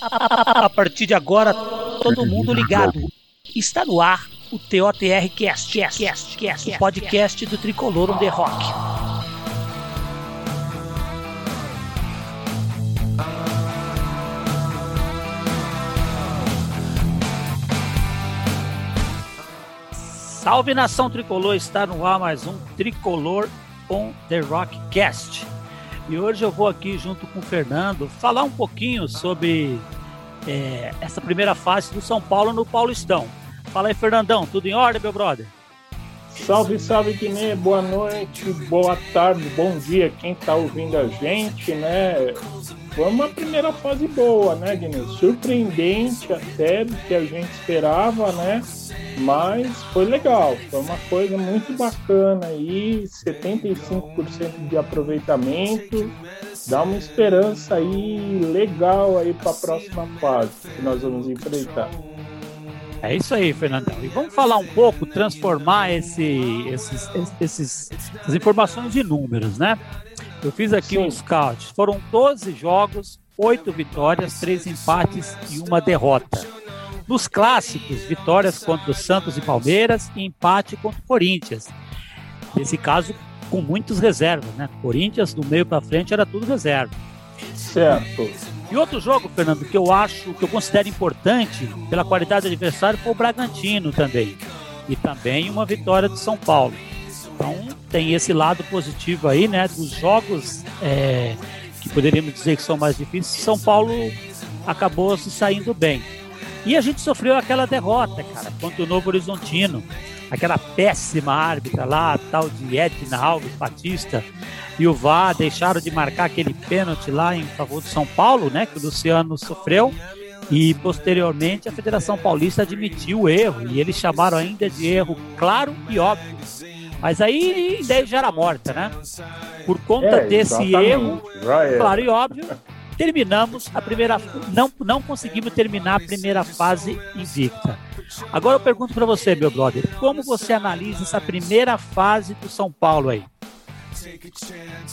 A partir de agora, todo mundo ligado. Está no ar o TOTR Cast, Cast, Cast, Cast, o podcast do Tricolor on the Rock. Salve nação tricolor, está no ar mais um Tricolor on the Rock Cast. E hoje eu vou aqui junto com o Fernando falar um pouquinho sobre é, essa primeira fase do São Paulo no Paulistão. Fala aí, Fernandão, tudo em ordem, meu brother? Salve, salve, Guiné, boa noite, boa tarde, bom dia, quem tá ouvindo a gente, né? Foi uma primeira fase boa, né, Guiné? Surpreendente até do que a gente esperava, né? Mas foi legal, foi uma coisa muito bacana aí, 75% de aproveitamento, dá uma esperança aí legal aí para a próxima fase que nós vamos enfrentar. É isso aí, Fernandão. E vamos falar um pouco, transformar esse, esses, esses, essas informações em números, né? Eu fiz aqui Sim. um scout. Foram 12 jogos, 8 vitórias, 3 empates e uma derrota. Nos clássicos, vitórias contra o Santos e Palmeiras e empate contra o Corinthians. Nesse caso, com muitos reservas, né? Corinthians, do meio para frente, era tudo reserva. Certo. E outro jogo, Fernando, que eu acho, que eu considero importante pela qualidade do adversário foi o Bragantino também. E também uma vitória de São Paulo. Então tem esse lado positivo aí, né? Dos jogos é, que poderíamos dizer que são mais difíceis, São Paulo acabou se saindo bem. E a gente sofreu aquela derrota, cara, contra o Novo Horizontino. Aquela péssima árbitra lá, tal de Edna Alves Batista, e o VAR deixaram de marcar aquele pênalti lá em favor do São Paulo, né, que o Luciano sofreu. E posteriormente a Federação Paulista admitiu o erro e eles chamaram ainda de erro claro e óbvio. Mas aí ideia já era morta, né? Por conta é, desse erro, claro e óbvio, terminamos a primeira não não conseguimos terminar a primeira fase invicta. Agora eu pergunto para você, meu brother, como você analisa essa primeira fase do São Paulo aí?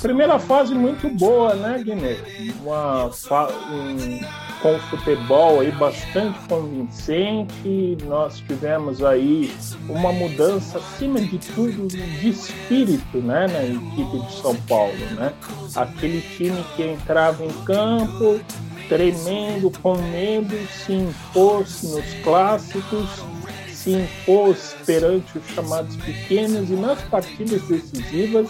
Primeira fase muito boa, né, Guiné? Uma um, com futebol aí bastante convincente. Nós tivemos aí uma mudança, acima de tudo, de espírito, né, na equipe de São Paulo, né? Aquele time que entrava em campo tremendo, com medo, se impôs nos clássicos, se impôs perante os chamados pequenos e nas partidas decisivas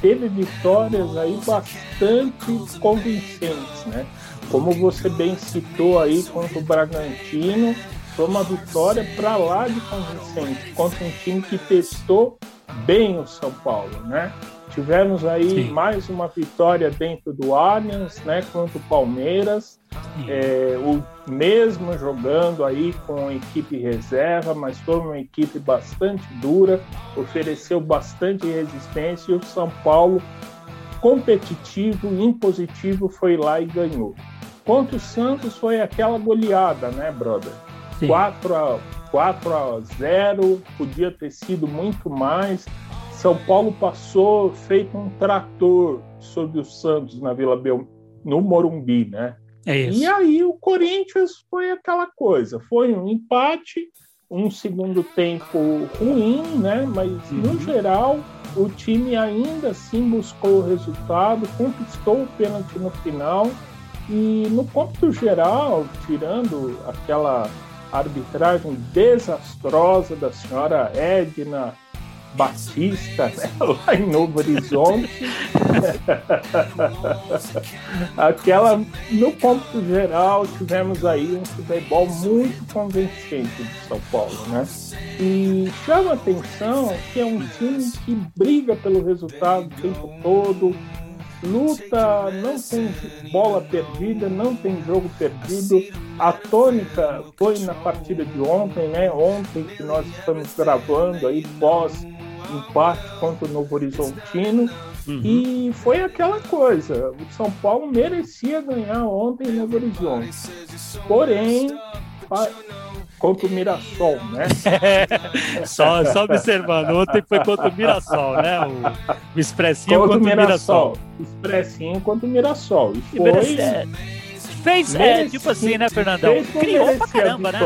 teve vitórias aí bastante convincentes, né? Como você bem citou aí contra o Bragantino, foi uma vitória para lá de convincente contra um time que testou bem o São Paulo, né? Tivemos aí Sim. mais uma vitória dentro do Allianz, né, contra o Palmeiras, é, o mesmo jogando aí com equipe reserva, mas foi uma equipe bastante dura, ofereceu bastante resistência e o São Paulo, competitivo, impositivo, foi lá e ganhou. Contra o Santos foi aquela goleada, né, brother? Sim. 4 a 4 a 0, podia ter sido muito mais. São Paulo passou feito um trator sobre o Santos na Vila Bel... no Morumbi, né? É isso. E aí o Corinthians foi aquela coisa, foi um empate, um segundo tempo ruim, né? Mas uhum. no geral o time ainda assim buscou o resultado, conquistou o pênalti no final e no ponto geral, tirando aquela arbitragem desastrosa da senhora Edna Batista, né? lá em Novo Horizonte. Aquela, no ponto geral, tivemos aí um futebol muito convincente de São Paulo, né? E chama atenção que é um time que briga pelo resultado o tempo todo, luta, não tem bola perdida, não tem jogo perdido. A tônica foi na partida de ontem, né? Ontem que nós estamos gravando aí pós empate contra o Novo Horizontino. Uhum. E foi aquela coisa, o São Paulo merecia ganhar ontem no Novo Horizonte. Porém, contra o Mirassol, né? só, só observando, ontem foi contra o Mirassol, né? O, o expressinho contra, contra o Mirassol. Mirassol. Expressinho contra o Mirassol. E foi... fez, é, tipo assim, né, Fernandão? Criou pra caramba, né?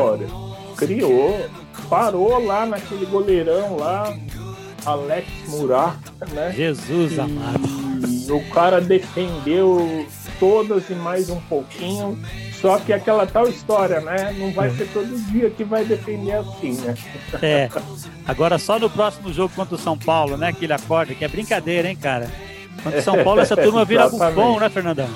Criou, parou lá naquele goleirão lá, Alex Murat, né? Jesus e, amado. o cara defendeu todas e mais um pouquinho. Só que aquela tal história, né? Não vai é. ser todo dia que vai defender assim, né? É. Agora só no próximo jogo contra o São Paulo, né? Que ele acorda, que é brincadeira, hein, cara? Contra o São Paulo, essa turma vira bufão, né, Fernandão?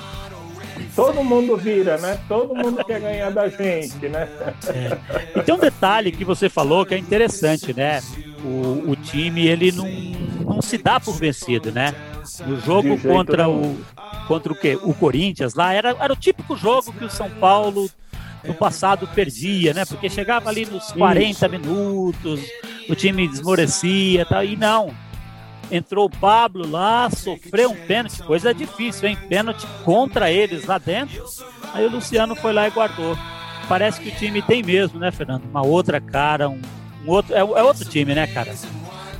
Todo mundo vira, né? Todo mundo quer ganhar da gente, né? É. E tem um detalhe que você falou que é interessante, né? O, o time, ele não, não se dá por vencido, né? No jogo contra o, contra o quê? O Corinthians lá, era, era o típico jogo que o São Paulo no passado perdia, né? Porque chegava ali nos 40 Isso. minutos, o time desmorecia e tal, e não. Entrou o Pablo lá, sofreu um pênalti, coisa difícil, hein? Pênalti contra eles lá dentro. Aí o Luciano foi lá e guardou. Parece que o time tem mesmo, né, Fernando? Uma outra cara, um, um outro. É, é outro time, né, cara?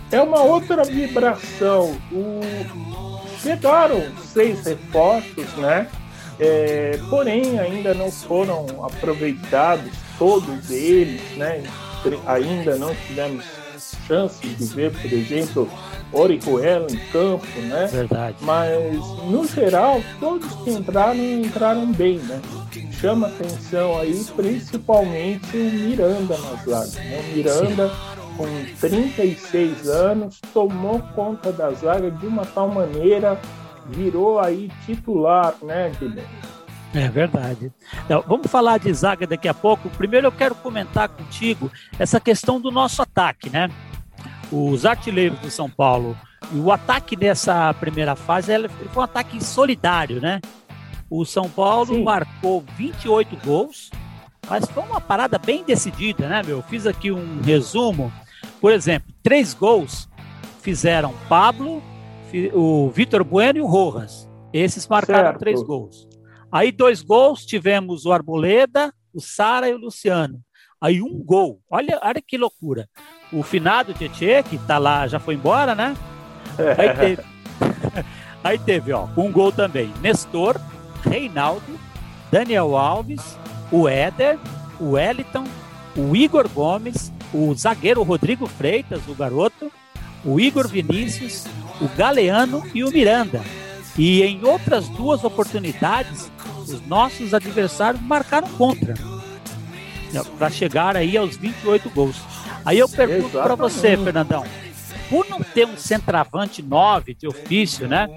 É uma outra vibração. O, chegaram seis reforços, né? É, porém, ainda não foram aproveitados todos eles, né? Ainda não tivemos chance de ver, por exemplo, Orihuela em campo, né? Verdade. Mas, no geral, todos que entraram, entraram bem, né? Chama atenção aí, principalmente o Miranda nas zaga. Né? O Miranda Sim com 36 anos, tomou conta da zaga de uma tal maneira, virou aí titular, né, Guilherme? É verdade. Então, vamos falar de zaga daqui a pouco. Primeiro eu quero comentar contigo essa questão do nosso ataque, né? Os artilheiros do São Paulo. E o ataque nessa primeira fase ele foi um ataque solidário, né? O São Paulo Sim. marcou 28 gols, mas foi uma parada bem decidida, né, meu? Fiz aqui um resumo. Por exemplo, três gols fizeram Pablo, o Vitor Bueno e o Rojas. Esses marcaram certo. três gols. Aí dois gols tivemos o Arboleda, o Sara e o Luciano. Aí um gol. Olha, olha que loucura. O finado Tietê, que tá lá, já foi embora, né? Aí teve, aí teve ó, um gol também. Nestor, Reinaldo, Daniel Alves, o Éder, o Wellington, o Igor Gomes, o zagueiro Rodrigo Freitas, o garoto, o Igor Vinícius, o Galeano e o Miranda. E em outras duas oportunidades, os nossos adversários marcaram contra para chegar aí aos 28 gols. Aí eu pergunto para você, Fernandão, por não ter um centroavante 9 de ofício, né?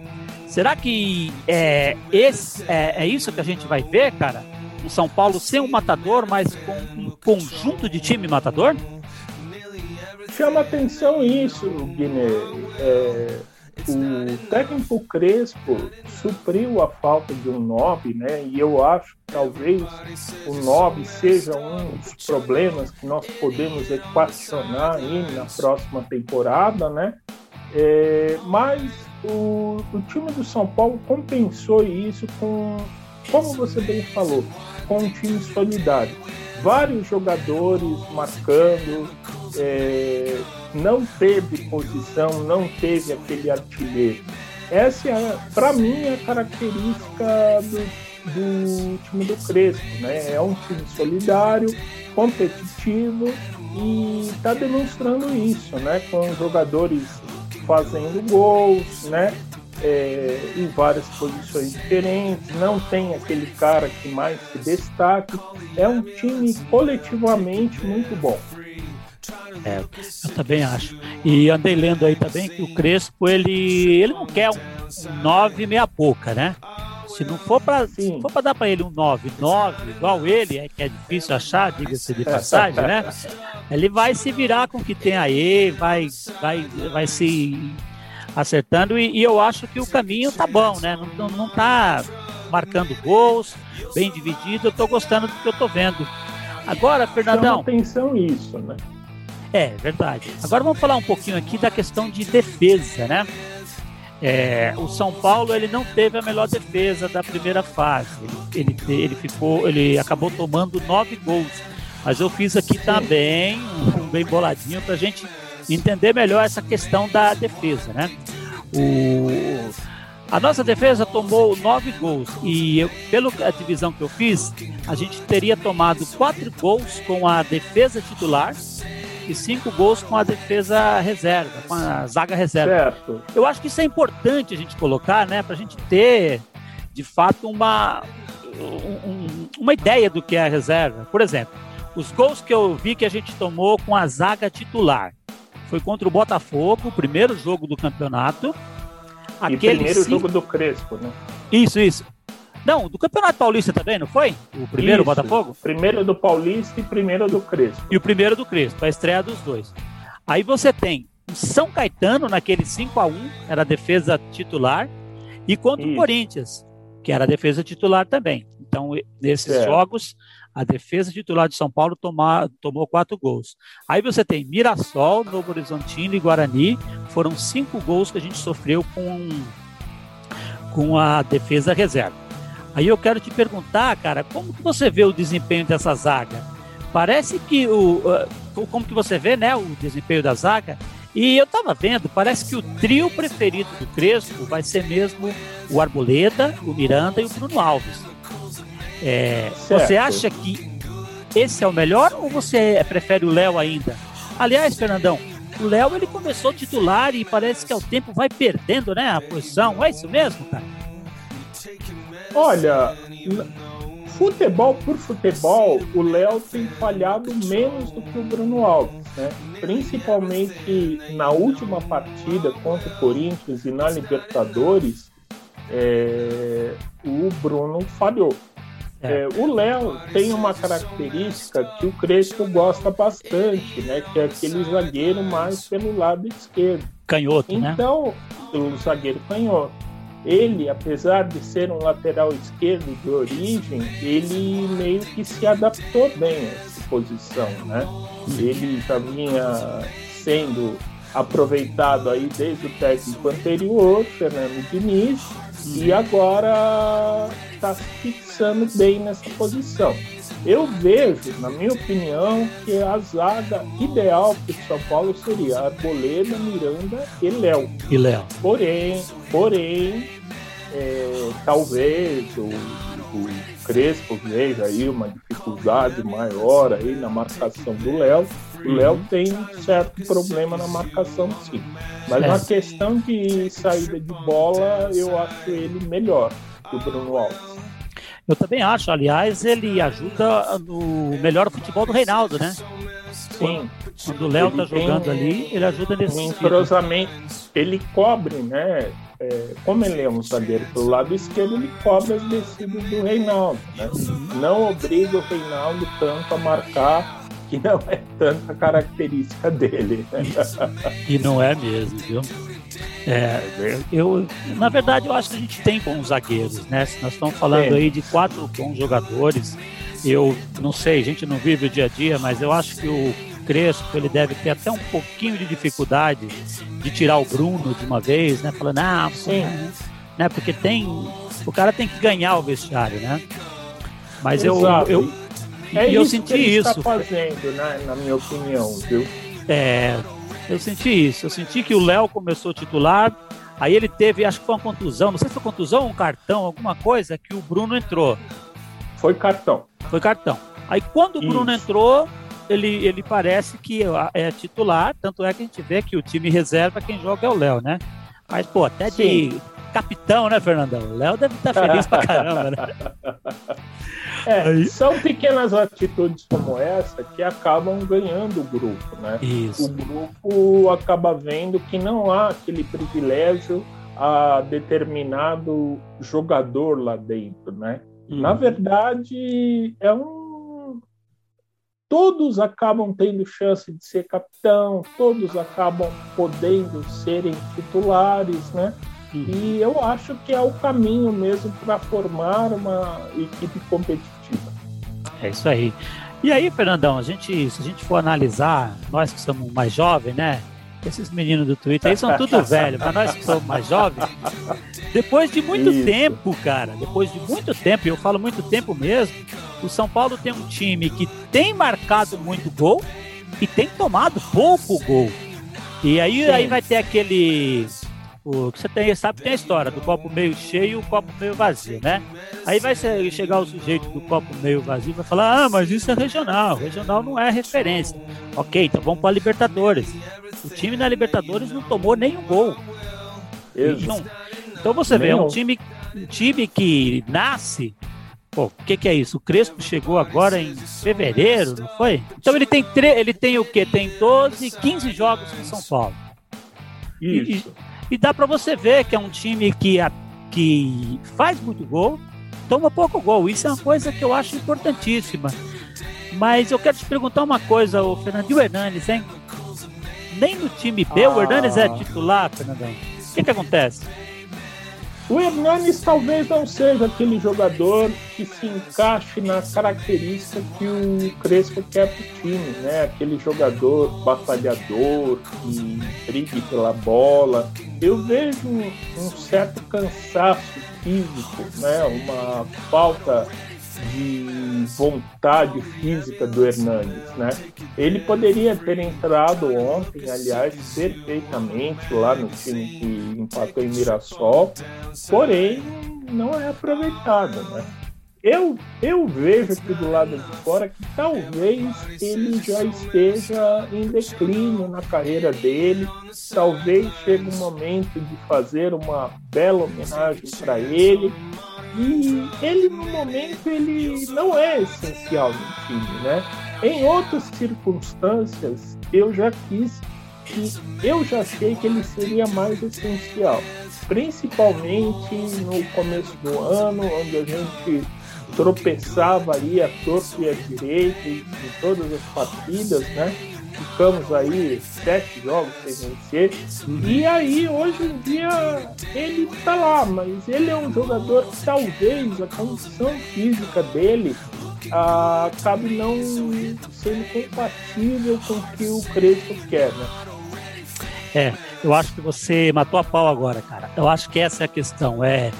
Será que é, esse, é, é isso que a gente vai ver, cara? O São Paulo sem um matador, mas com um conjunto de time matador? chama atenção isso, Guiné. É, o técnico Crespo supriu a falta de um Nob, né? E eu acho que talvez o Nob seja um dos problemas que nós podemos equacionar aí na próxima temporada, né? É, mas o, o time do São Paulo compensou isso com, como você bem falou, com um time solidário vários jogadores marcando, é, não teve posição, não teve aquele artilheiro. Essa é, para mim, é a característica do, do time do Crespo, né? É um time solidário, competitivo e está demonstrando isso, né? Com jogadores fazendo gols, né? é, em várias posições diferentes, não tem aquele cara que mais se destaque. É um time coletivamente muito bom. É, eu também acho. E andei lendo aí também que o Crespo ele, ele não quer um 9 meia boca, né? Se não for para for para dar para ele um 9, 9 igual ele, é que é difícil achar, diga-se de passagem, né? Ele vai se virar com o que tem aí, vai vai vai se acertando e, e, eu acho que o caminho tá bom, né? Não, não, não tá marcando gols, bem dividido, eu tô gostando do que eu tô vendo. Agora, Fernandão. Chama atenção isso, né? É, verdade. Agora vamos falar um pouquinho aqui da questão de defesa, né? É, o São Paulo ele não teve a melhor defesa da primeira fase. Ele, ele, ele ficou, ele acabou tomando nove gols. Mas eu fiz aqui também um, um bem boladinho para a gente entender melhor essa questão da defesa, né? O, A nossa defesa tomou nove gols e eu, pela divisão que eu fiz, a gente teria tomado quatro gols com a defesa titular e cinco gols com a defesa reserva, com a zaga reserva. Certo. Eu acho que isso é importante a gente colocar, né, para a gente ter de fato uma um, uma ideia do que é a reserva. Por exemplo, os gols que eu vi que a gente tomou com a zaga titular foi contra o Botafogo, o primeiro jogo do campeonato Aquele e primeiro jogo do Crespo, né? Isso, isso. Não, do Campeonato Paulista também, não foi? O primeiro Isso, Botafogo? Primeiro do Paulista e primeiro do Crespo. E o primeiro do Crespo, a estreia dos dois. Aí você tem o São Caetano naquele 5 a 1 era a defesa titular, e contra Isso. o Corinthians, que era a defesa titular também. Então, nesses jogos, a defesa titular de São Paulo tomar, tomou quatro gols. Aí você tem Mirassol, Novo Horizontino e Guarani. Foram cinco gols que a gente sofreu com, com a defesa reserva. Aí eu quero te perguntar, cara, como que você vê o desempenho dessa zaga? Parece que o. Como que você vê, né, o desempenho da zaga? E eu tava vendo, parece que o trio preferido do Crespo vai ser mesmo o Arboleda, o Miranda e o Bruno Alves. É, você acha que esse é o melhor ou você prefere o Léo ainda? Aliás, Fernandão, o Léo ele começou titular e parece que ao tempo vai perdendo, né, a posição. É isso mesmo, cara? Olha, futebol por futebol, o Léo tem falhado menos do que o Bruno Alves, né? Principalmente na última partida contra o Corinthians e na Libertadores, é, o Bruno falhou. É. É, o Léo tem uma característica que o Crespo gosta bastante, né? Que é aquele zagueiro mais pelo lado esquerdo. Canhoto, então, né? Então, o zagueiro canhoto. Ele, apesar de ser um lateral esquerdo de origem, ele meio que se adaptou bem a essa posição, né? Ele já vinha sendo aproveitado aí desde o técnico anterior, Fernando Diniz, e agora está fixando bem nessa posição. Eu vejo, na minha opinião, que a zaga ideal para o São Paulo seria Arboleda, Miranda e Léo. E Léo. Porém, porém, é, talvez o, o Crespo veja aí uma dificuldade maior aí na marcação do Léo. O Léo uhum. tem um certo problema na marcação, sim. Mas é. na questão de saída de bola, eu acho ele melhor que o Bruno Alves. Eu também acho, aliás, ele ajuda no melhor futebol do Reinaldo, né? Sim. Quando o Léo tá jogando ali, ele ajuda nesse um entrosamento. Ele cobre, né? É, como ele é um zagueiro pelo lado esquerdo, ele cobre as descidas do Reinaldo. Né? Não obriga o Reinaldo tanto a marcar que não é tanta característica dele. E não é mesmo, viu? É, eu, na verdade, eu acho que a gente tem bons zagueiros, né? Se nós estamos falando aí de quatro bons jogadores, eu não sei, a gente não vive o dia a dia, mas eu acho que o Crespo ele deve ter até um pouquinho de dificuldade de tirar o Bruno de uma vez, né? Falando, ah, sim, né? Porque tem, o cara tem que ganhar o vestiário, né? Mas Exato. eu, eu, é eu isso senti que ele isso. Está fazendo, né? Na minha opinião, viu? É, eu senti isso. Eu senti que o Léo começou titular, aí ele teve, acho que foi uma contusão, não sei se foi contusão ou um cartão, alguma coisa, que o Bruno entrou. Foi cartão. Foi cartão. Aí quando o Bruno isso. entrou, ele, ele parece que é titular, tanto é que a gente vê que o time reserva quem joga é o Léo, né? Mas, pô, até Sim. de capitão, né, Fernandão? O Léo deve estar feliz pra caramba, né? É, são pequenas atitudes como essa que acabam ganhando o grupo, né? Isso. O grupo acaba vendo que não há aquele privilégio a determinado jogador lá dentro, né? Uhum. Na verdade, é um todos acabam tendo chance de ser capitão, todos acabam podendo serem titulares, né? Uhum. E eu acho que é o caminho mesmo para formar uma equipe competitiva. É isso aí. E aí, Fernandão, a gente, se a gente for analisar, nós que somos mais jovens, né? Esses meninos do Twitter aí são tudo velho, mas nós que somos mais jovens, depois de muito Isso. tempo, cara, depois de muito tempo, e eu falo muito tempo mesmo, o São Paulo tem um time que tem marcado muito gol e tem tomado pouco gol. E aí, aí vai ter aquele O, você tem, sabe tem a história do copo meio cheio e o copo meio vazio, né? Aí vai chegar o sujeito do copo meio vazio e vai falar: ah, mas isso é regional, regional não é referência. Ok, então vamos para a Libertadores. O time na Libertadores não tomou nenhum gol. Então, então você vê, é um time, um time que nasce Pô, o que, que, é isso? O Crespo chegou agora em fevereiro, não foi? Então ele tem, tre ele tem o quê? Tem 12, 15 jogos com São Paulo. Isso. E, dá para você ver que é um time que, que faz muito gol, toma pouco gol. Isso é uma coisa que eu acho importantíssima. Mas eu quero te perguntar uma coisa, o Fernandinho Hernandes, hein? Nem no time B ah. o Hernandes é titular, Fernandão. O que, que acontece? O Hernanes talvez não seja aquele jogador que se encaixe na característica que o Crespo quer para o time, né? Aquele jogador batalhador, que brigue pela bola. Eu vejo um certo cansaço físico, né? Uma falta de vontade física do Hernandes, né? Ele poderia ter entrado ontem, aliás, perfeitamente lá no time que empatou em Mirassol, porém não é aproveitado, né? Eu, eu vejo aqui do lado de fora que talvez ele já esteja em declínio na carreira dele. Talvez chegue um momento de fazer uma bela homenagem para ele e ele, no momento, ele não é essencial no time, né? Em outras circunstâncias, eu já quis que eu já achei que ele seria mais essencial, principalmente no começo do ano, onde a gente tropeçava aí a torto e a direita em todas as partidas, né? Ficamos aí sete jogos sem vencer. E aí, hoje em dia, ele tá lá, mas ele é um jogador que talvez a condição física dele ah, acabe não sendo compatível com o que o Crespo quer, né? É, eu acho que você matou a pau agora, cara. Eu acho que essa é a questão. É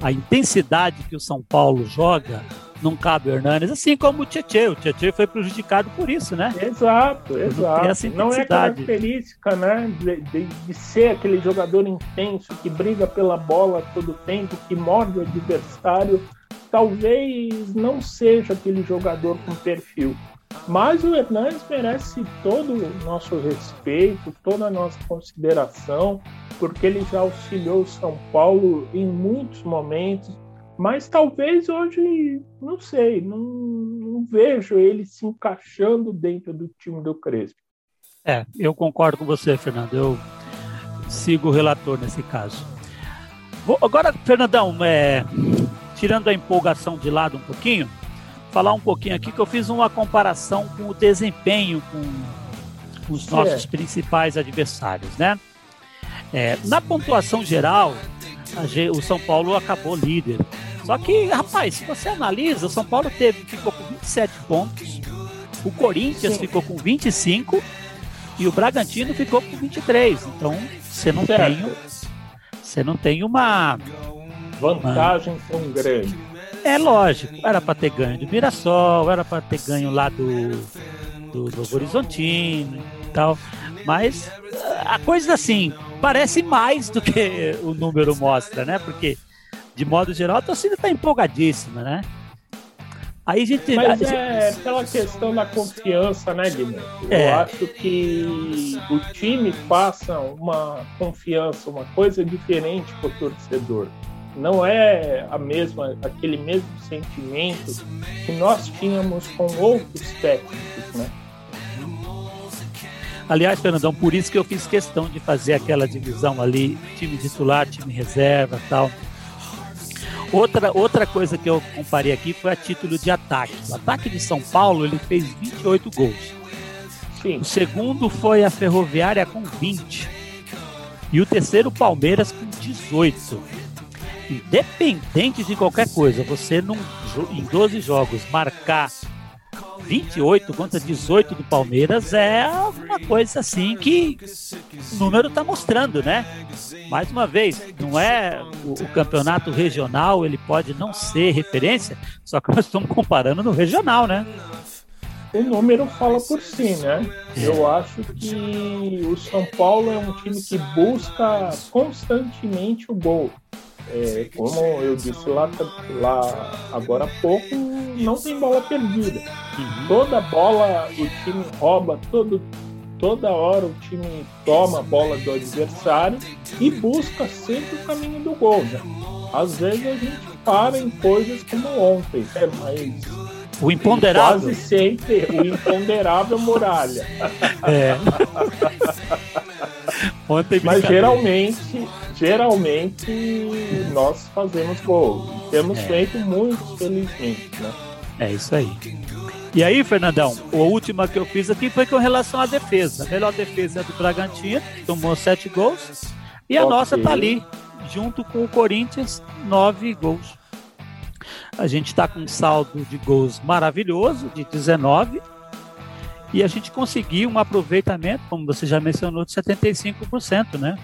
a intensidade que o São Paulo joga não cabe o Hernanes, assim como o Tietchan. O Tietchan foi prejudicado por isso, né? Exato, exato. Não, não é característica, né, de, de, de, ser aquele jogador intenso que briga pela bola todo tempo, que morde o adversário. Talvez não seja aquele jogador com perfil. Mas o Hernanes merece todo o nosso respeito, toda a nossa consideração, porque ele já auxiliou o São Paulo em muitos momentos mas talvez hoje, não sei, não, não, vejo ele se encaixando dentro do time do Crespo. É, eu concordo com você, Fernando. Eu sigo o relator nesse caso. Vou, agora, Fernandão, é, tirando a empolgação de lado um pouquinho, falar um pouquinho aqui que eu fiz uma comparação com o desempenho com os nossos é. principais adversários, né? É, na pontuação geral, o São Paulo acabou líder só que, rapaz, se você analisa, o São Paulo teve, ficou com 27 pontos, o Corinthians Sim. ficou com 25 e o Bragantino ficou com 23. Então, você não certo. tem você não tem uma vantagem uma... tão grande. É lógico, era para ter ganho do Mirassol, era para ter ganho lá do, do, do Horizontino e tal. Mas a coisa assim, parece mais do que o número mostra, né? Porque de modo geral, a torcida está empolgadíssima, né? Aí a gente. Mas é pela questão da confiança, né, Guilherme? É. Eu acho que o time passa uma confiança, uma coisa diferente para o torcedor. Não é a mesma, aquele mesmo sentimento que nós tínhamos com outros técnicos, né? Aliás, Fernandão, por isso que eu fiz questão de fazer aquela divisão ali, time titular, time reserva tal Outra, outra coisa que eu comparei aqui foi a título de ataque. O ataque de São Paulo ele fez 28 gols. Sim. O segundo foi a Ferroviária com 20. E o terceiro, Palmeiras, com 18. Independente de qualquer coisa, você num, em 12 jogos marcar 28 contra 18 do Palmeiras é uma coisa assim que o número está mostrando, né? Mais uma vez, não é o, o, campeonato regional, ele pode não ser referência, só que nós estamos comparando no regional, né? o número fala por si, né? Eu acho que o São Paulo é um time que busca constantemente o gol. É, como eu disse lá, lá agora há pouco, não tem bola perdida. Uhum. Toda bola o time rouba, todo, toda hora o time toma a bola do adversário e busca sempre o caminho do gol. Né? Às vezes a gente para em coisas como ontem, né? mas o imponderável. Quase sempre o imponderável muralha. É. Ontem Mas geralmente, geralmente nós fazemos gol. Temos é. feito muito, felizmente, né? É isso aí. E aí, Fernandão, a última que eu fiz aqui foi com relação à defesa. A melhor defesa é do Bragantino, tomou sete gols. E a okay. nossa tá ali, junto com o Corinthians, nove gols. A gente está com um saldo de gols maravilhoso, de 19, e a gente conseguiu um aproveitamento, como você já mencionou, de 75%, né?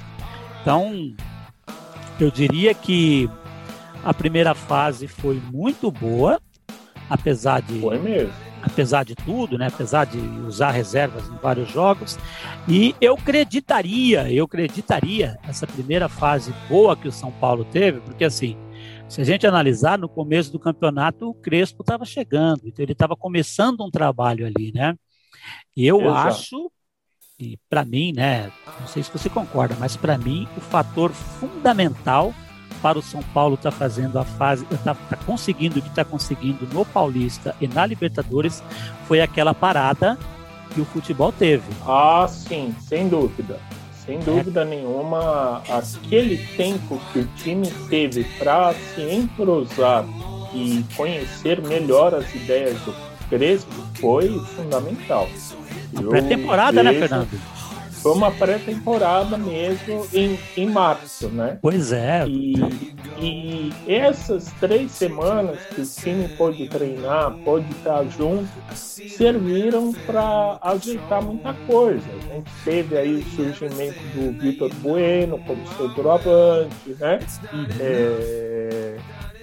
Então, eu diria que a primeira fase foi muito boa, apesar de foi mesmo. apesar de tudo, né? Apesar de usar reservas em vários jogos, e eu acreditaria, eu acreditaria essa primeira fase boa que o São Paulo teve, porque assim, se a gente analisar, no começo do campeonato, o Crespo estava chegando, então ele estava começando um trabalho ali, né? Eu Exato. acho, e para mim, né, não sei se você concorda, mas para mim o fator fundamental para o São Paulo estar tá fazendo a fase, está tá conseguindo o que está conseguindo no Paulista e na Libertadores foi aquela parada que o futebol teve. Ah, sim, sem dúvida. Sem dúvida nenhuma, aquele tempo que o time teve para se entrosar e conhecer melhor as ideias do Crespo foi fundamental. Pré-temporada, né, Fernando? foi uma pré-temporada mesmo em, em março, né? Pois é. E, e essas três semanas que o time pôde treinar, pôde estar junto, serviram para ajeitar muita coisa. A gente teve aí o surgimento do Vitor Bueno como centroavante, né? Uhum. É,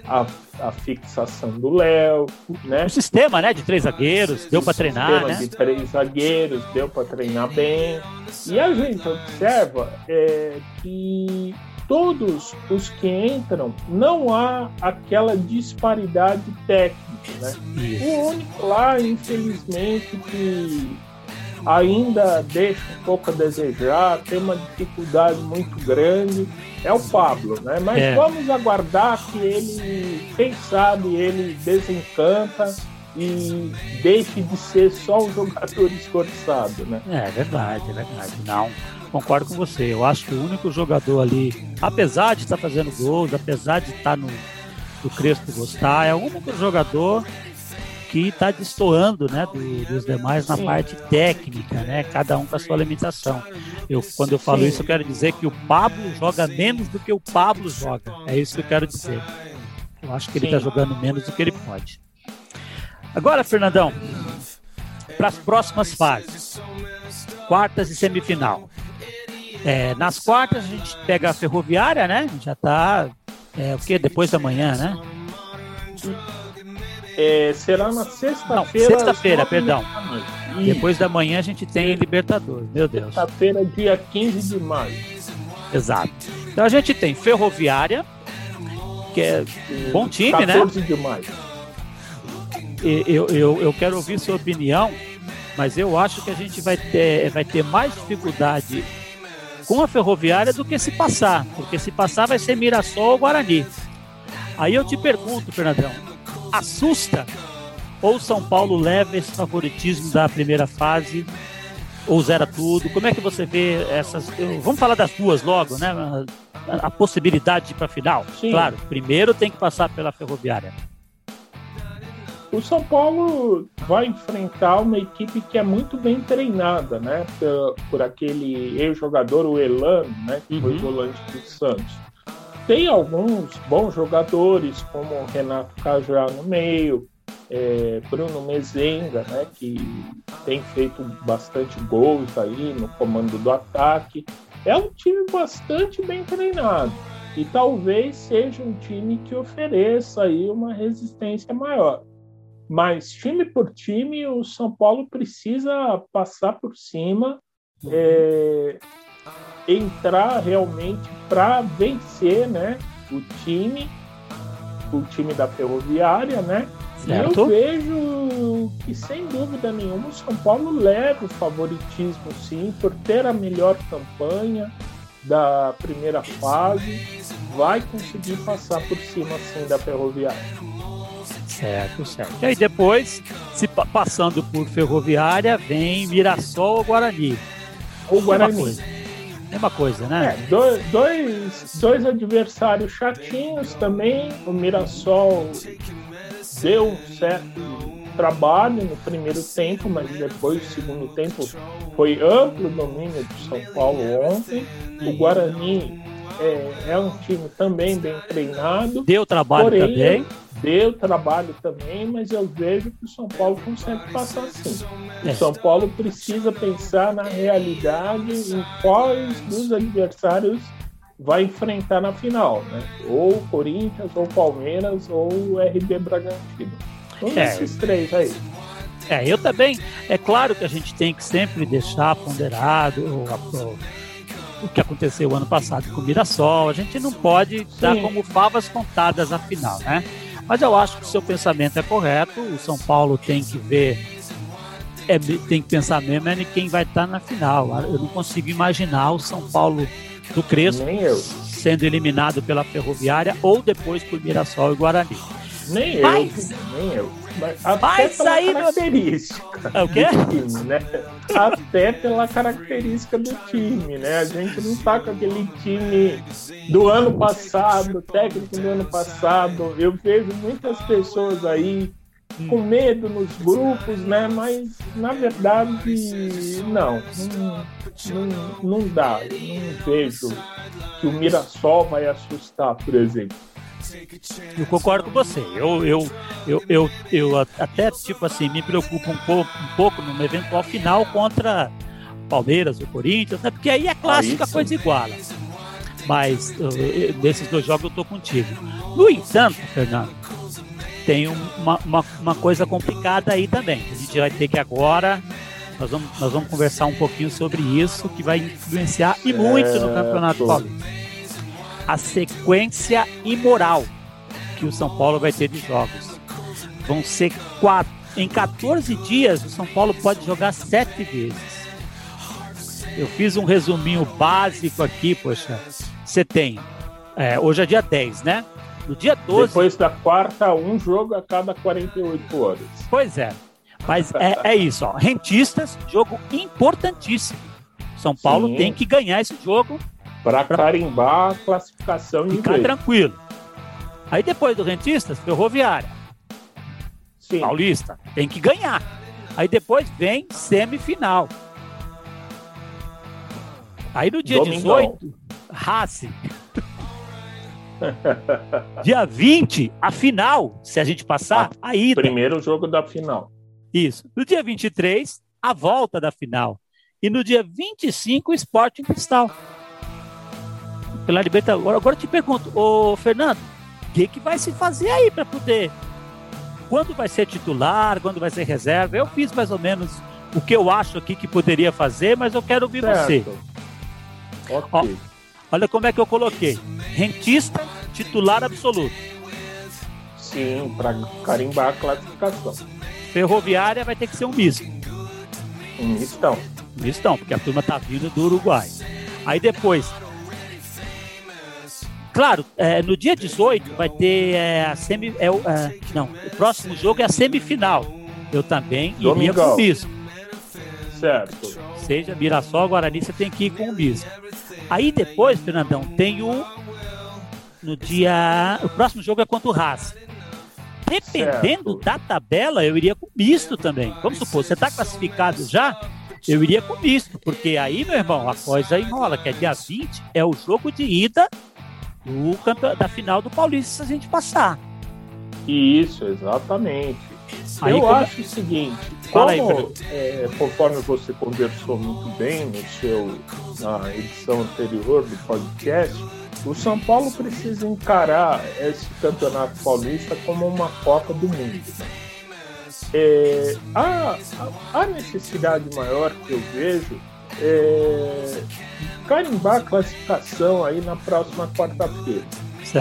a, a fixação do Léo, né? O sistema, né, de três zagueiros, deu para treinar, né? de três zagueiros, deu para treinar bem. E a gente observa é, que todos os que entram não há aquela disparidade técnica, né? O único lá, infelizmente, que ainda deixa um pouco a desejar, tem uma dificuldade muito grande, é o Pablo, né? Mas é. vamos aguardar que ele, quem sabe, ele desencanta e deixe de ser só um jogador esforçado, né? É, é verdade, é verdade. Não, concordo com você. Eu acho que o único jogador ali, apesar de estar fazendo gols, apesar de estar no, no Crespo gostar, é o único jogador que está destoando né, do, dos demais na Sim. parte técnica, né? Cada um com a sua limitação. Eu, quando eu falo Sim. isso, eu quero dizer que o Pablo joga menos do que o Pablo joga. É isso que eu quero dizer. Eu acho que ele está jogando menos do que ele pode. Agora, Fernandão, para as próximas fases, quartas e semifinal. É, nas quartas a gente pega a ferroviária, né? Já está é, o que depois da manhã, né? É, será na sexta-feira. Sexta-feira, perdão. Depois da manhã a gente tem Libertadores, meu Deus. Sexta-feira, dia 15 de maio. Exato. Então a gente tem Ferroviária, que é bom time, 14 né? 14 de maio. Eu, eu, eu quero ouvir sua opinião, mas eu acho que a gente vai ter, vai ter mais dificuldade com a Ferroviária do que se passar, porque se passar vai ser Mirassol ou Guarani. Aí eu te pergunto, Fernandão, assusta? Ou São Paulo leva esse favoritismo da primeira fase ou zera tudo? Como é que você vê essas. Vamos falar das duas logo, né? A, possibilidade de ir para a final. Sim. Claro, primeiro tem que passar pela ferroviária. O São Paulo vai enfrentar uma equipe que é muito bem treinada, né? Por, por aquele ex-jogador, o Elano, né? Que uhum. foi volante do Santos tem alguns bons jogadores, como o Renato Cajá no meio, é, Bruno Mezenga, né, que tem feito bastante gols aí no comando do ataque. É um time bastante bem treinado e talvez seja um time que ofereça aí uma resistência maior. Mas time por time, o São Paulo precisa passar por cima, é, entrar realmente para vencer, né? O time, o time da Ferroviária, né? Certo. Eu vejo que, sem dúvida nenhuma, o São Paulo leva o favoritismo, sim, por ter a melhor campanha da primeira fase, vai conseguir passar por cima, sim, da Ferroviária. Certo, certo. E aí depois, se passando por Ferroviária, vem Mirassol ou Guarani. O Guarani. Mesma coisa, né? É, dois, dois, dois adversários chatinhos também. O Mirassol deu certo trabalho no primeiro tempo, mas depois, no segundo tempo, foi amplo domínio do São Paulo ontem. O Guarani é, é um time também bem treinado. Deu trabalho porém, também. Deu trabalho também, mas eu vejo que o São Paulo consegue passar sim. É. O São Paulo precisa pensar na realidade em quais dos adversários vai enfrentar na final, né? Ou Corinthians, ou Palmeiras, ou RB Bragantino. Um é. desses três aí. É, eu também. É claro que a gente tem que sempre deixar ponderado o, o, que aconteceu ano passado com o Mirassol. A gente não pode Sim. dar como favas contadas a final, né? Mas eu acho que o seu pensamento é correto. O São Paulo tem que ver é, tem que pensar mesmo é em quem vai estar na final. Eu não consigo imaginar o São Paulo do Crespo sendo eliminado pela Ferroviária ou depois por Mirassol e Guarani. Nem Mas... eu, nem eu. Até pela aí, característica é o quê? do time, né? Até pela característica do time, né? A gente não tá com aquele time do ano passado, técnico do ano passado. Eu vejo muitas pessoas aí com medo nos grupos, né? Mas na verdade não, não, não, não dá. Eu não vejo que o Mirassol vai assustar, por exemplo. Eu concordo com você. Eu, eu, eu, eu, eu até, tipo assim, me preocupo um pouco, um pouco numa eventual final contra Palmeiras ou Corinthians, né? porque aí é clássica, a coisa iguala. Mas desses dois jogos eu tô contigo. No entanto, Fernando, tem uma, uma, uma, coisa complicada aí também. A gente vai ter que agora. Nós vamos, nós vamos conversar um pouquinho sobre isso, que vai influenciar e muito no Campeonato Paulista. A sequência imoral que o São Paulo vai ter de jogos. Vão ser quatro. Em 14 dias, o São Paulo pode jogar sete vezes. Eu fiz um resuminho básico aqui, poxa. Você tem. É, hoje é dia 10, né? No dia 12. Depois da quarta, um jogo a cada 48 horas. Pois é. Mas é, é isso, ó. Rentistas, jogo importantíssimo. São Paulo Sim. tem que ganhar esse jogo. Para carimbar a classificação de Ficar tranquilo. Aí depois do Rentistas, Ferroviária. Sim. Paulista, tem que ganhar. Aí depois vem semifinal. Aí no dia Domingão. 18, Racing. Dia 20, a final, se a gente passar, a, a ida. Primeiro jogo da final. Isso. No dia 23, a volta da final. E no dia 25, o Sporting Cristal. Pela Libertadores. Agora eu te pergunto, ô Fernando, o que, que vai se fazer aí para poder. Quando vai ser titular, quando vai ser reserva? Eu fiz mais ou menos o que eu acho aqui que poderia fazer, mas eu quero ouvir certo. você. Ok. Ó, Olha como é que eu coloquei. Rentista, titular absoluto. Sim, para carimbar a classificação. Ferroviária vai ter que ser um misto. Um mistão. Um mistão, porque a turma tá vindo do Uruguai. Aí depois. Claro, é, no dia 18 vai ter é, a semi. É, é, não, o próximo jogo é a semifinal. Eu também iria com o misto. Certo. Seja Mirassol, Guarani, você tem que ir com o misto. Aí depois, Fernandão, tem o. No dia. O próximo jogo é contra o Haas. Dependendo certo. da tabela, eu iria com misto também. Vamos supor, você está classificado já? Eu iria com misto, porque aí, meu irmão, a coisa enrola, que é dia 20, é o jogo de ida do campe... da final do Paulista, se a gente passar. Isso, exatamente. Aí, eu como... acho o seguinte, como, aí, é, conforme você conversou muito bem no seu, na edição anterior do podcast, o São Paulo precisa encarar esse campeonato paulista como uma Copa do Mundo. É, a, a, necessidade maior que eu vejo é carimbar a classificação aí na próxima quarta-feira.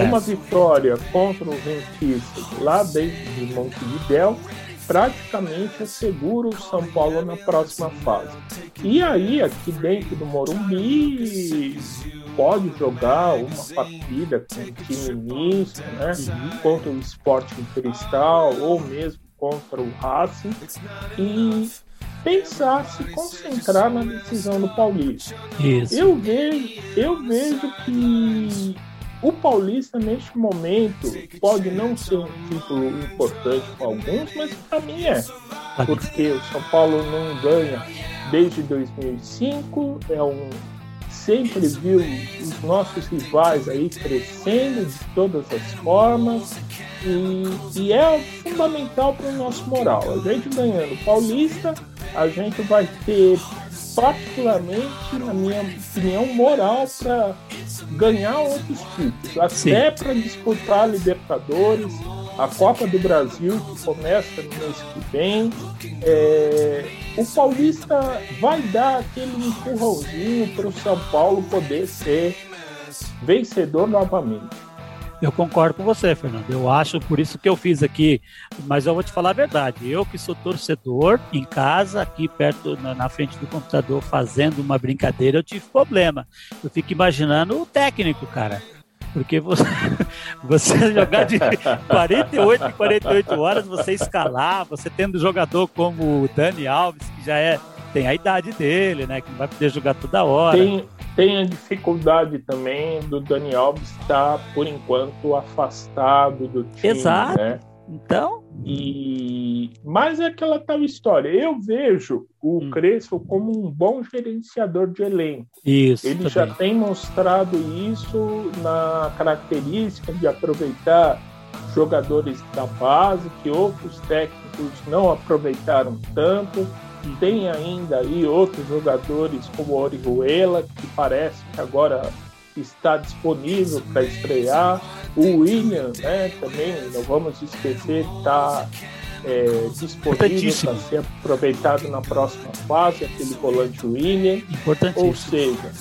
Uma vitória contra o Rentistas lá dentro de Montevidéu praticamente assegura o São Paulo na próxima fase. E aí, aqui dentro do Morumbi, pode jogar uma partida com o time misto, né? Uhum. Contra o Sporting Cristal ou mesmo contra o Racing e pensar, se concentrar na decisão do Paulista. Isso. Eu vejo, eu vejo que o Paulista, neste momento, pode não ser um título importante para alguns, mas para mim é. Porque o São Paulo não ganha desde 2005, é um sempre viu os nossos rivais aí crescendo de todas as formas e, e é fundamental para o nosso moral. A gente ganhando Paulista, a gente vai ter particularmente, na minha opinião, moral para ganhar outros títulos, até para disputar a Libertadores, a Copa do Brasil, que começa no mês que vem. É, o Paulista vai dar aquele empurrãozinho para o São Paulo poder ser vencedor novamente. Eu concordo com você, Fernando. Eu acho por isso que eu fiz aqui, mas eu vou te falar a verdade. Eu que sou torcedor em casa, aqui perto na, na frente do computador, fazendo uma brincadeira, eu tive problema. Eu fico imaginando o técnico, cara. Porque você, você jogar de 48 em 48 horas, você escalar, você tendo jogador como o Dani Alves, que já é tem a idade dele, né? Que não vai poder jogar toda hora. Tem, tem a dificuldade também do Dani Alves estar, tá, por enquanto, afastado do time. Exato. Né? Então. E mas é aquela tal história. Eu vejo o hum. Crespo como um bom gerenciador de elenco. Isso. Ele também. já tem mostrado isso na característica de aproveitar jogadores da base que outros técnicos não aproveitaram tanto tem ainda aí outros jogadores como o Orihuela, que parece que agora está disponível para estrear. O William, né, também, não vamos esquecer, está é, disponível para ser aproveitado na próxima fase, aquele volante William. Ou seja,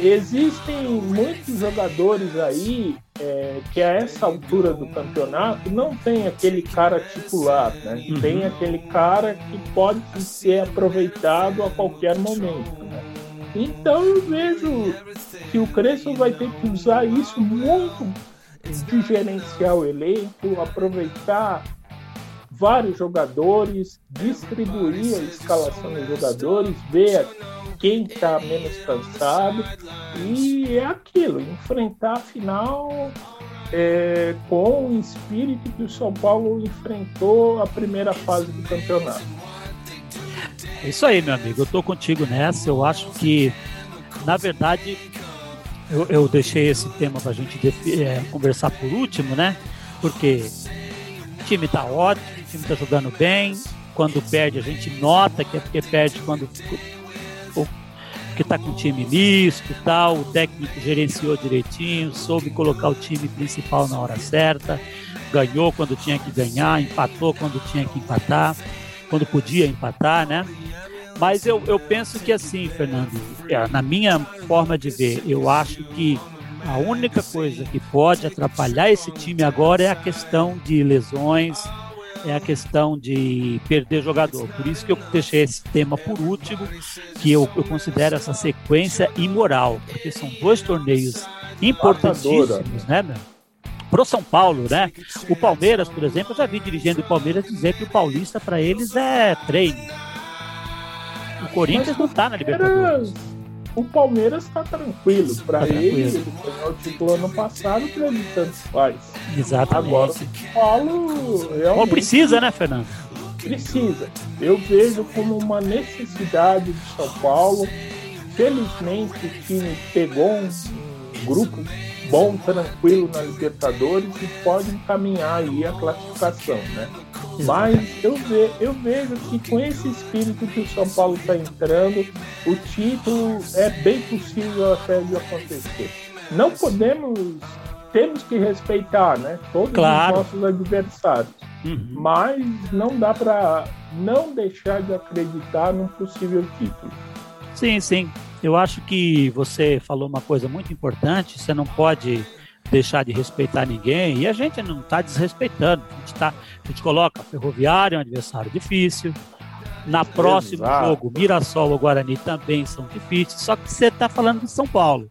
existem muitos jogadores aí é, que a essa altura do campeonato não tem aquele cara titular, né? Uhum. Tem aquele cara que pode ser aproveitado a qualquer momento. Né? Então eu vejo que o Crespo vai ter que usar isso muito de gerenciar o elenco, aproveitar vários jogadores, distribuir a escalação dos jogadores, ver quem está menos cansado e é aquilo, enfrentar a final é, com o espírito que o São Paulo enfrentou a primeira fase do campeonato. É isso aí, meu amigo. Eu tô contigo nessa. Eu acho que, na verdade, eu, eu deixei esse tema para a gente é, conversar por último, né? Porque o time tá ótimo, o time tá jogando bem. Quando perde, a gente nota que é porque perde quando que está com time misto tal, o técnico gerenciou direitinho, soube colocar o time principal na hora certa, ganhou quando tinha que ganhar, empatou quando tinha que empatar, quando podia empatar, né? Mas eu, eu penso que assim, Fernando, é, na minha forma de ver, eu acho que a única coisa que pode atrapalhar esse time agora é a questão de lesões, é a questão de perder jogador. Por isso que eu deixei esse tema por último, que eu, eu considero essa sequência imoral, porque são dois torneios importantíssimos, né, meu? Pro São Paulo, né? O Palmeiras, por exemplo, eu já vi dirigendo o Palmeiras dizer que o Paulista para eles é treino. O Corinthians não tá na Libertadores o Palmeiras está tranquilo. Para tá ele, ele ganhou o título ano passado, para ele tanto faz. Exatamente. Agora o São Paulo realmente. Ou precisa, né, Fernando? Precisa. Eu vejo como uma necessidade de São Paulo. Felizmente o time pegou um grupo bom, tranquilo na Libertadores e pode encaminhar aí a classificação, né? Mas eu, ve, eu vejo que com esse espírito que o São Paulo está entrando, o título é bem possível até de acontecer. Não podemos temos que respeitar, né? Todos claro. os nossos adversários. Uhum. Mas não dá para não deixar de acreditar num possível título. Sim, sim. Eu acho que você falou uma coisa muito importante. Você não pode deixar de respeitar ninguém. E a gente não está desrespeitando. A gente, tá, a gente coloca Ferroviário, é um adversário difícil. Na próximo Exato. jogo, Mirassol ou Guarani também são difíceis. Só que você está falando de São Paulo.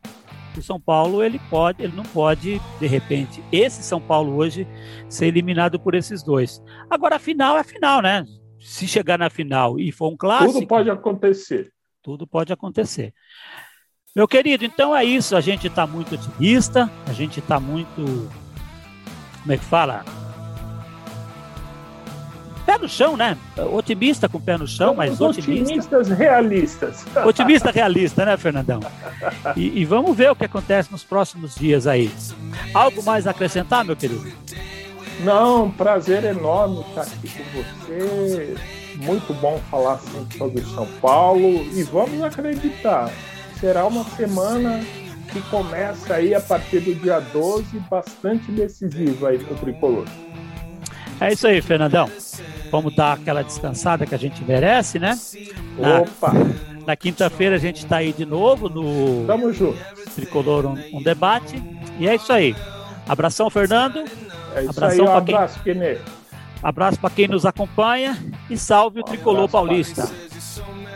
O São Paulo ele pode, ele não pode de repente esse São Paulo hoje ser eliminado por esses dois. Agora a final é a final, né? Se chegar na final e for um clássico, tudo pode acontecer. Tudo pode acontecer. Meu querido, então é isso. A gente está muito otimista, a gente está muito. Como é que fala? Pé no chão, né? Otimista com pé no chão, mas otimista. Otimistas realistas. Otimista realista, né, Fernandão? E, e, vamos ver o que acontece nos próximos dias aí. Algo mais a acrescentar, meu querido? Não, prazer enorme estar aqui com você. Muito bom falar sempre sobre São Paulo. E vamos acreditar, será uma semana que começa aí a partir do dia 12, bastante decisiva aí para o Tricolor. É isso aí, Fernandão. Vamos dar aquela descansada que a gente merece, né? Na, Opa! Na quinta-feira a gente está aí de novo no Tamo junto. Tricolor um, um, Debate. E é isso aí. Abração, Fernando. É isso Abração aí, um abraço, quem... Abraço para quem nos acompanha e salve o Tricolor Paulista.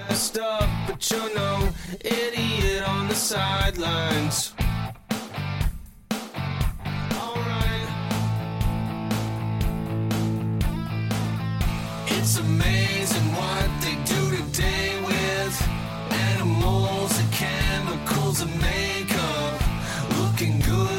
Messed up, but you're no idiot on the sidelines. Alright. It's amazing what they do today with animals and chemicals and makeup. Looking good